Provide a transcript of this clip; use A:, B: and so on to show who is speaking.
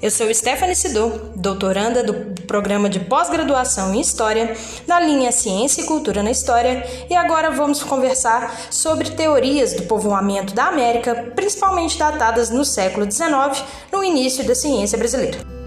A: Eu sou Stephanie Sidor, doutoranda do programa de pós-graduação em História, da linha Ciência e Cultura na História, e agora vamos conversar sobre teorias do povoamento da América, principalmente datadas no século XIX, no início da ciência brasileira.